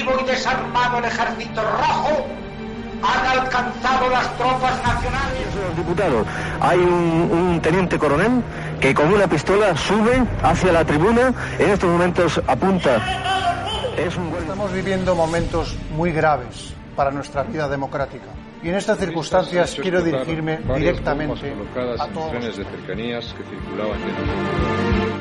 vivo y desarmado el ejército rojo, han alcanzado las tropas nacionales. Diputado, hay un, un, teniente coronel que con una pistola sube hacia la tribuna, en estos momentos apunta. Es un... Estamos viviendo momentos muy graves para nuestra vida democrática. Y en estas circunstancias quiero dirigirme directamente a todos. de cercanías que circulaban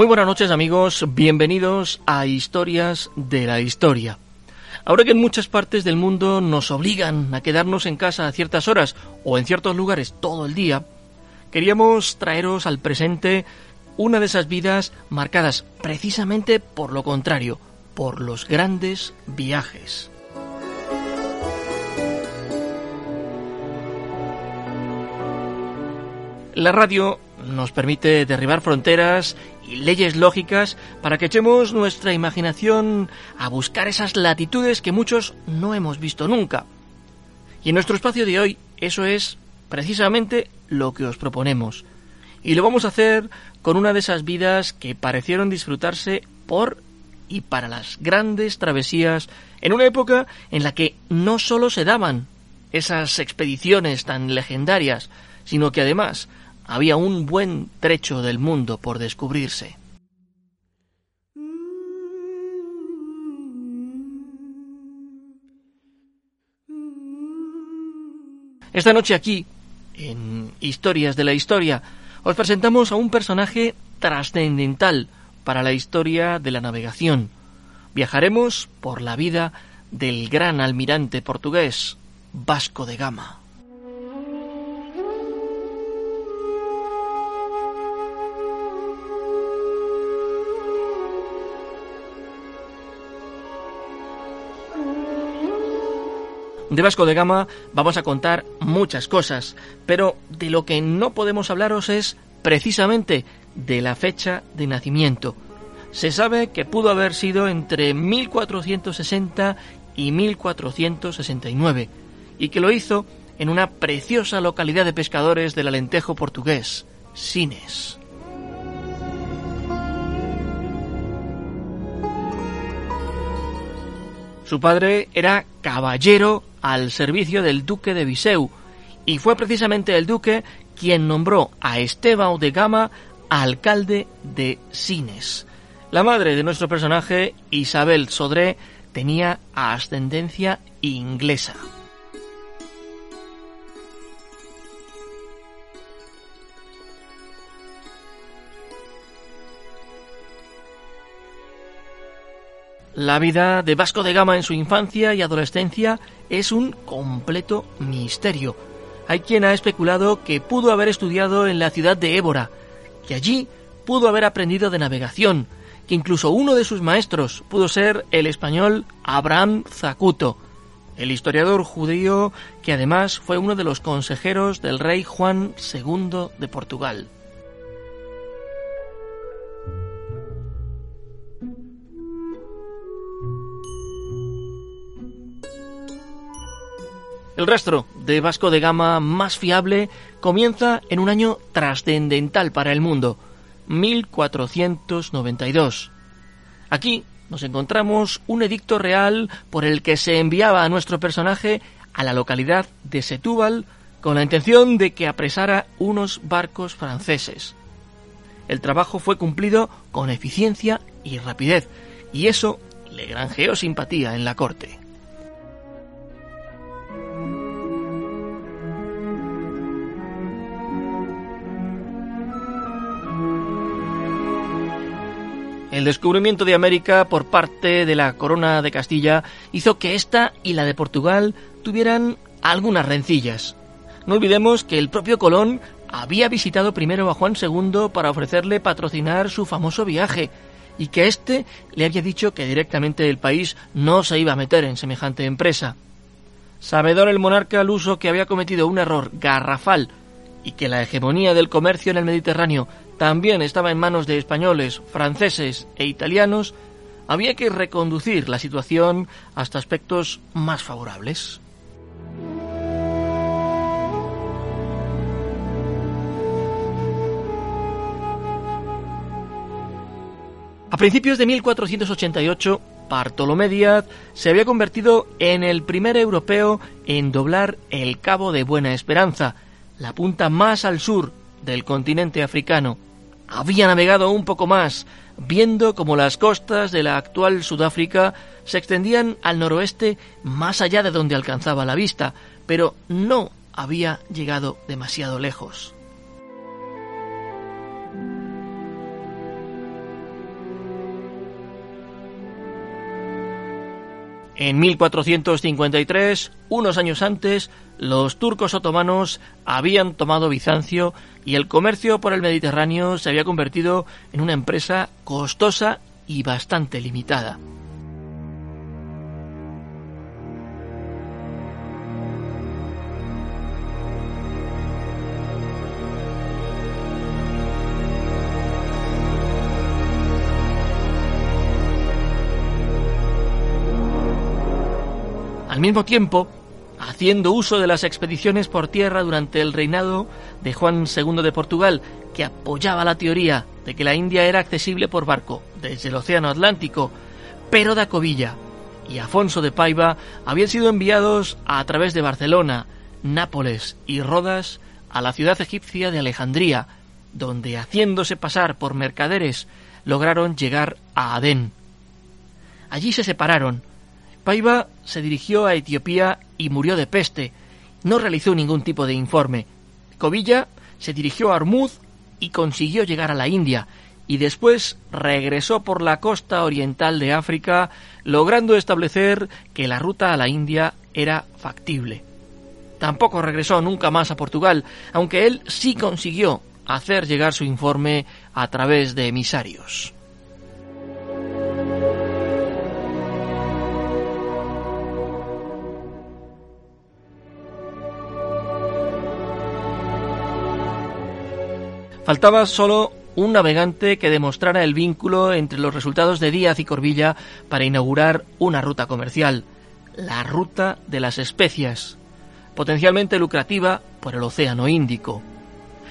Muy buenas noches amigos, bienvenidos a Historias de la Historia. Ahora que en muchas partes del mundo nos obligan a quedarnos en casa a ciertas horas o en ciertos lugares todo el día, queríamos traeros al presente una de esas vidas marcadas precisamente por lo contrario, por los grandes viajes. La radio nos permite derribar fronteras y leyes lógicas para que echemos nuestra imaginación a buscar esas latitudes que muchos no hemos visto nunca. Y en nuestro espacio de hoy eso es precisamente lo que os proponemos. Y lo vamos a hacer con una de esas vidas que parecieron disfrutarse por y para las grandes travesías en una época en la que no solo se daban esas expediciones tan legendarias, sino que además había un buen trecho del mundo por descubrirse. Esta noche aquí, en Historias de la Historia, os presentamos a un personaje trascendental para la historia de la navegación. Viajaremos por la vida del gran almirante portugués Vasco de Gama. De Vasco de Gama vamos a contar muchas cosas, pero de lo que no podemos hablaros es precisamente de la fecha de nacimiento. Se sabe que pudo haber sido entre 1460 y 1469, y que lo hizo en una preciosa localidad de pescadores del Alentejo portugués, Sines. Su padre era caballero al servicio del duque de Viseu, y fue precisamente el duque quien nombró a Estebao de Gama alcalde de Sines. La madre de nuestro personaje, Isabel Sodré, tenía ascendencia inglesa. La vida de Vasco de Gama en su infancia y adolescencia es un completo misterio. Hay quien ha especulado que pudo haber estudiado en la ciudad de Évora, que allí pudo haber aprendido de navegación, que incluso uno de sus maestros pudo ser el español Abraham Zacuto, el historiador judío que además fue uno de los consejeros del rey Juan II de Portugal. El rastro de Vasco de Gama más fiable comienza en un año trascendental para el mundo, 1492. Aquí nos encontramos un edicto real por el que se enviaba a nuestro personaje a la localidad de Setúbal con la intención de que apresara unos barcos franceses. El trabajo fue cumplido con eficiencia y rapidez, y eso le granjeó simpatía en la corte. El descubrimiento de América por parte de la corona de Castilla hizo que esta y la de Portugal tuvieran algunas rencillas. No olvidemos que el propio Colón había visitado primero a Juan II para ofrecerle patrocinar su famoso viaje, y que éste le había dicho que directamente el país no se iba a meter en semejante empresa. Sabedor el monarca al uso que había cometido un error garrafal y que la hegemonía del comercio en el Mediterráneo también estaba en manos de españoles, franceses e italianos, había que reconducir la situación hasta aspectos más favorables. A principios de 1488, Bartolomé Díaz se había convertido en el primer europeo en doblar el Cabo de Buena Esperanza, la punta más al sur del continente africano. Había navegado un poco más, viendo cómo las costas de la actual Sudáfrica se extendían al noroeste más allá de donde alcanzaba la vista, pero no había llegado demasiado lejos. En 1453, unos años antes, los turcos otomanos habían tomado Bizancio y el comercio por el Mediterráneo se había convertido en una empresa costosa y bastante limitada. Al mismo tiempo, haciendo uso de las expediciones por tierra durante el reinado de Juan II de Portugal, que apoyaba la teoría de que la India era accesible por barco desde el Océano Atlántico, pero da Covilla y Afonso de Paiva habían sido enviados a través de Barcelona, Nápoles y Rodas a la ciudad egipcia de Alejandría, donde haciéndose pasar por mercaderes lograron llegar a Adén. Allí se separaron, Paiva se dirigió a Etiopía y murió de peste. No realizó ningún tipo de informe. Covilla se dirigió a Armuz y consiguió llegar a la India, y después regresó por la costa oriental de África, logrando establecer que la ruta a la India era factible. Tampoco regresó nunca más a Portugal, aunque él sí consiguió hacer llegar su informe a través de emisarios. Faltaba solo un navegante que demostrara el vínculo entre los resultados de Díaz y Corvilla para inaugurar una ruta comercial, la ruta de las especias, potencialmente lucrativa por el Océano Índico.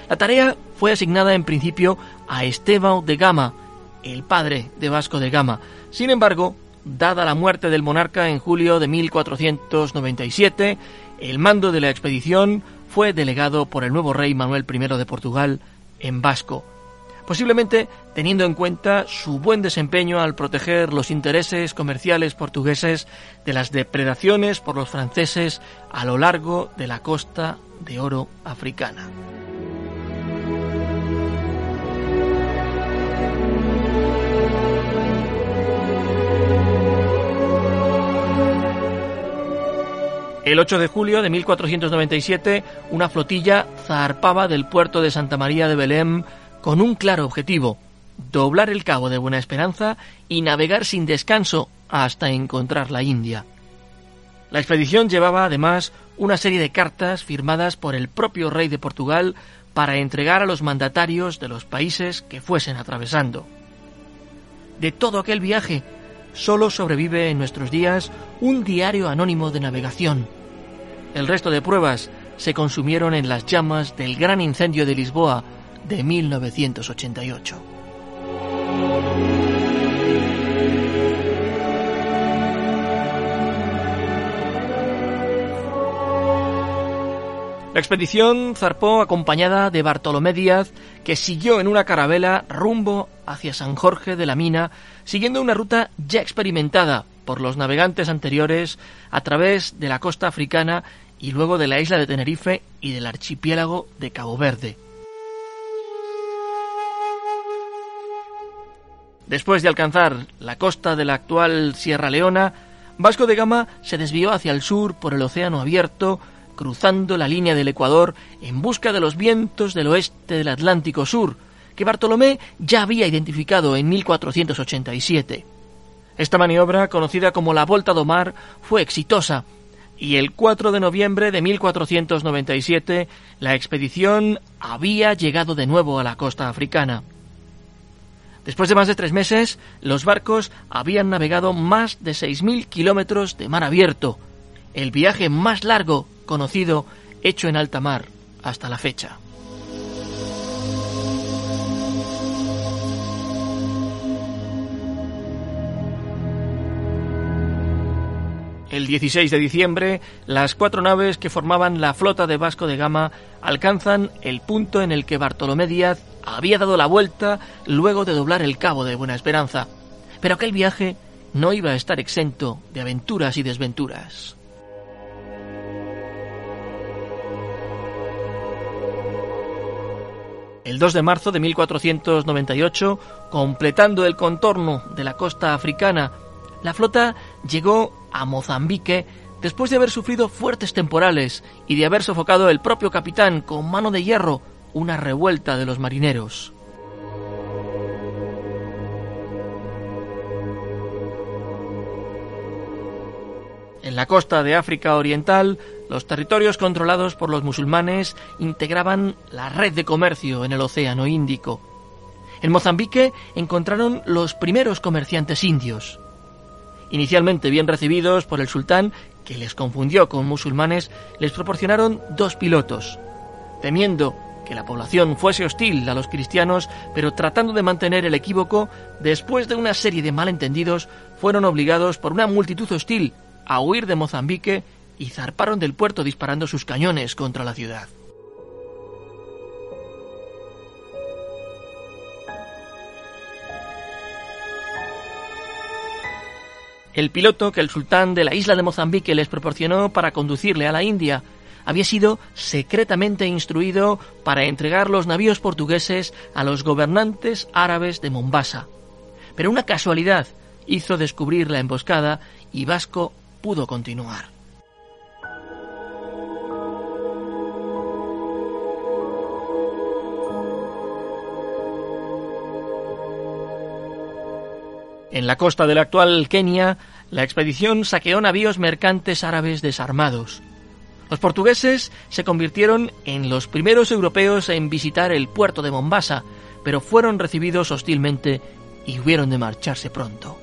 La tarea fue asignada en principio a Esteban de Gama, el padre de Vasco de Gama. Sin embargo, dada la muerte del monarca en julio de 1497, el mando de la expedición fue delegado por el nuevo rey Manuel I de Portugal en vasco, posiblemente teniendo en cuenta su buen desempeño al proteger los intereses comerciales portugueses de las depredaciones por los franceses a lo largo de la costa de oro africana. El 8 de julio de 1497, una flotilla zarpaba del puerto de Santa María de Belém con un claro objetivo, doblar el cabo de Buena Esperanza y navegar sin descanso hasta encontrar la India. La expedición llevaba además una serie de cartas firmadas por el propio rey de Portugal para entregar a los mandatarios de los países que fuesen atravesando. De todo aquel viaje, solo sobrevive en nuestros días un diario anónimo de navegación, el resto de pruebas se consumieron en las llamas del gran incendio de Lisboa de 1988. La expedición zarpó acompañada de Bartolomé Díaz, que siguió en una carabela rumbo hacia San Jorge de la Mina, siguiendo una ruta ya experimentada por los navegantes anteriores a través de la costa africana y luego de la isla de Tenerife y del archipiélago de Cabo Verde. Después de alcanzar la costa de la actual Sierra Leona, Vasco de Gama se desvió hacia el sur por el océano abierto, cruzando la línea del Ecuador en busca de los vientos del oeste del Atlántico Sur, que Bartolomé ya había identificado en 1487. Esta maniobra, conocida como la Volta do Mar, fue exitosa y el 4 de noviembre de 1497 la expedición había llegado de nuevo a la costa africana. Después de más de tres meses, los barcos habían navegado más de 6.000 kilómetros de mar abierto, el viaje más largo conocido hecho en alta mar hasta la fecha. El 16 de diciembre, las cuatro naves que formaban la flota de Vasco de Gama alcanzan el punto en el que Bartolomé Díaz había dado la vuelta luego de doblar el cabo de Buena Esperanza. Pero aquel viaje no iba a estar exento de aventuras y desventuras. El 2 de marzo de 1498, completando el contorno de la costa africana, la flota llegó a Mozambique después de haber sufrido fuertes temporales y de haber sofocado el propio capitán con mano de hierro una revuelta de los marineros. En la costa de África Oriental, los territorios controlados por los musulmanes integraban la red de comercio en el Océano Índico. En Mozambique encontraron los primeros comerciantes indios. Inicialmente bien recibidos por el sultán, que les confundió con musulmanes, les proporcionaron dos pilotos. Temiendo que la población fuese hostil a los cristianos, pero tratando de mantener el equívoco, después de una serie de malentendidos, fueron obligados por una multitud hostil a huir de Mozambique y zarparon del puerto disparando sus cañones contra la ciudad. El piloto que el sultán de la isla de Mozambique les proporcionó para conducirle a la India había sido secretamente instruido para entregar los navíos portugueses a los gobernantes árabes de Mombasa. Pero una casualidad hizo descubrir la emboscada y Vasco pudo continuar. En la costa del actual Kenia, la expedición saqueó navíos mercantes árabes desarmados. Los portugueses se convirtieron en los primeros europeos en visitar el puerto de Mombasa, pero fueron recibidos hostilmente y hubieron de marcharse pronto.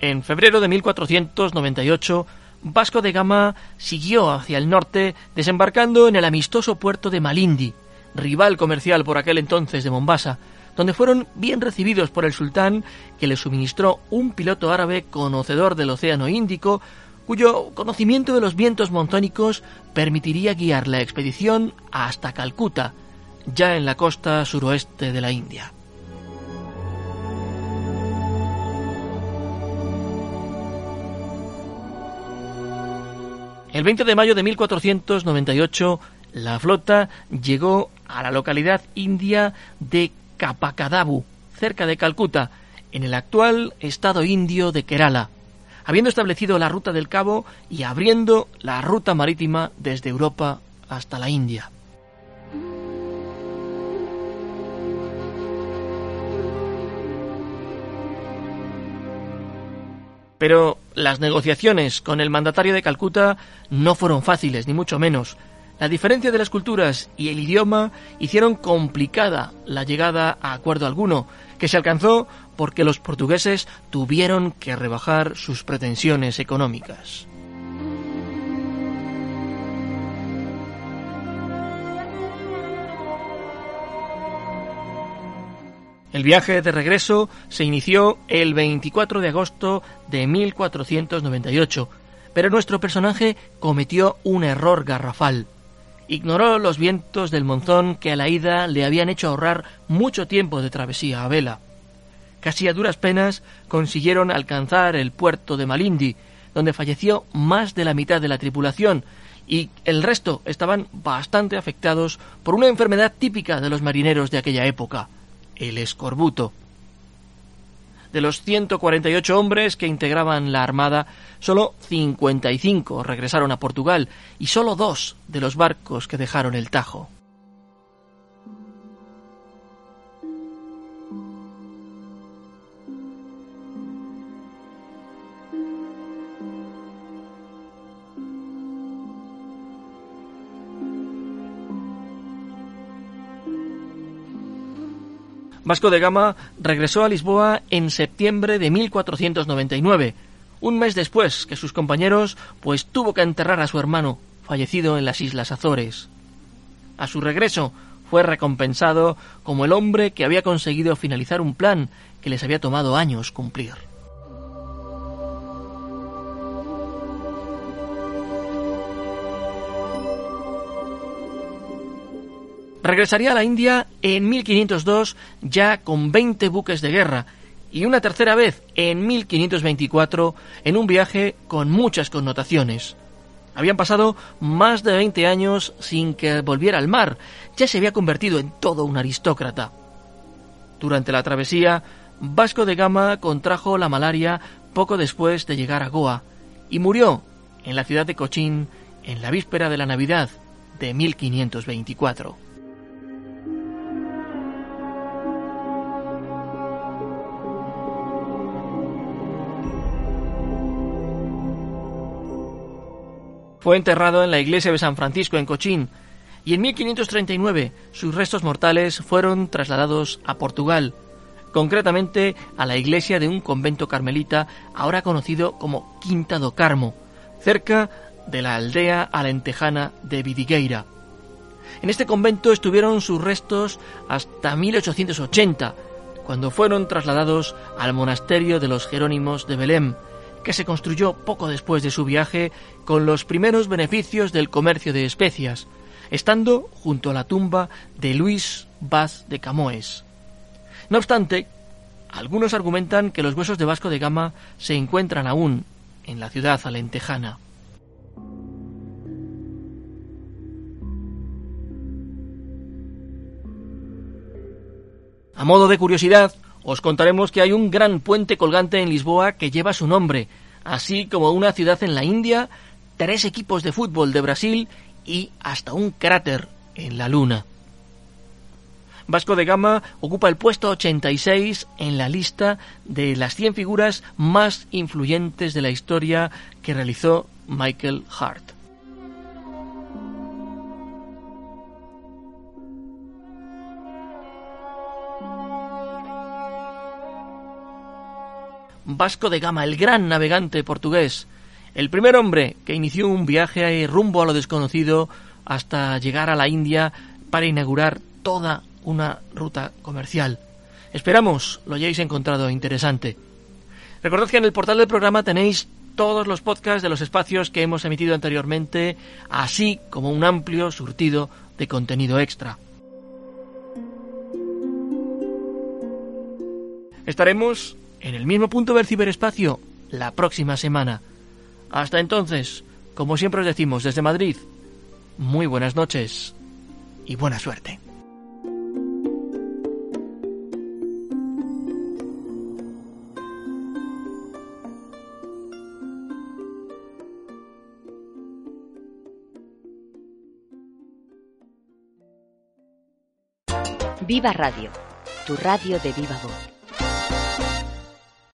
En febrero de 1498, Vasco de Gama siguió hacia el norte, desembarcando en el amistoso puerto de Malindi, rival comercial por aquel entonces de Mombasa, donde fueron bien recibidos por el sultán, que le suministró un piloto árabe conocedor del Océano Índico, cuyo conocimiento de los vientos monzónicos permitiría guiar la expedición hasta Calcuta, ya en la costa suroeste de la India. El 20 de mayo de 1498, la flota llegó a la localidad india de Kapakadabu, cerca de Calcuta, en el actual estado indio de Kerala, habiendo establecido la ruta del Cabo y abriendo la ruta marítima desde Europa hasta la India. Pero las negociaciones con el mandatario de Calcuta no fueron fáciles, ni mucho menos. La diferencia de las culturas y el idioma hicieron complicada la llegada a acuerdo alguno, que se alcanzó porque los portugueses tuvieron que rebajar sus pretensiones económicas. El viaje de regreso se inició el 24 de agosto de 1498, pero nuestro personaje cometió un error garrafal. Ignoró los vientos del monzón que a la ida le habían hecho ahorrar mucho tiempo de travesía a vela. Casi a duras penas consiguieron alcanzar el puerto de Malindi, donde falleció más de la mitad de la tripulación, y el resto estaban bastante afectados por una enfermedad típica de los marineros de aquella época, el escorbuto. De los 148 hombres que integraban la Armada, solo 55 regresaron a Portugal y solo dos de los barcos que dejaron el Tajo. Vasco de Gama regresó a Lisboa en septiembre de 1499, un mes después que sus compañeros, pues tuvo que enterrar a su hermano, fallecido en las Islas Azores. A su regreso fue recompensado como el hombre que había conseguido finalizar un plan que les había tomado años cumplir. Regresaría a la India en 1502 ya con 20 buques de guerra y una tercera vez en 1524 en un viaje con muchas connotaciones. Habían pasado más de 20 años sin que volviera al mar, ya se había convertido en todo un aristócrata. Durante la travesía, Vasco de Gama contrajo la malaria poco después de llegar a Goa y murió en la ciudad de Cochín en la víspera de la Navidad de 1524. Fue enterrado en la iglesia de San Francisco en Cochín y en 1539 sus restos mortales fueron trasladados a Portugal, concretamente a la iglesia de un convento carmelita ahora conocido como Quinta do Carmo, cerca de la aldea alentejana de Vidigueira. En este convento estuvieron sus restos hasta 1880, cuando fueron trasladados al monasterio de los Jerónimos de Belém, que se construyó poco después de su viaje con los primeros beneficios del comercio de especias, estando junto a la tumba de Luis Vaz de Camoes. No obstante, algunos argumentan que los huesos de Vasco de Gama se encuentran aún en la ciudad alentejana. A modo de curiosidad, os contaremos que hay un gran puente colgante en Lisboa que lleva su nombre, así como una ciudad en la India, tres equipos de fútbol de Brasil y hasta un cráter en la Luna. Vasco de Gama ocupa el puesto 86 en la lista de las 100 figuras más influyentes de la historia que realizó Michael Hart. Vasco de Gama, el gran navegante portugués, el primer hombre que inició un viaje rumbo a lo desconocido hasta llegar a la India para inaugurar toda una ruta comercial. Esperamos lo hayáis encontrado interesante. Recordad que en el portal del programa tenéis todos los podcasts de los espacios que hemos emitido anteriormente, así como un amplio surtido de contenido extra. Estaremos en el mismo punto del ciberespacio la próxima semana. Hasta entonces, como siempre os decimos desde Madrid, muy buenas noches y buena suerte. Viva Radio, tu radio de viva voz.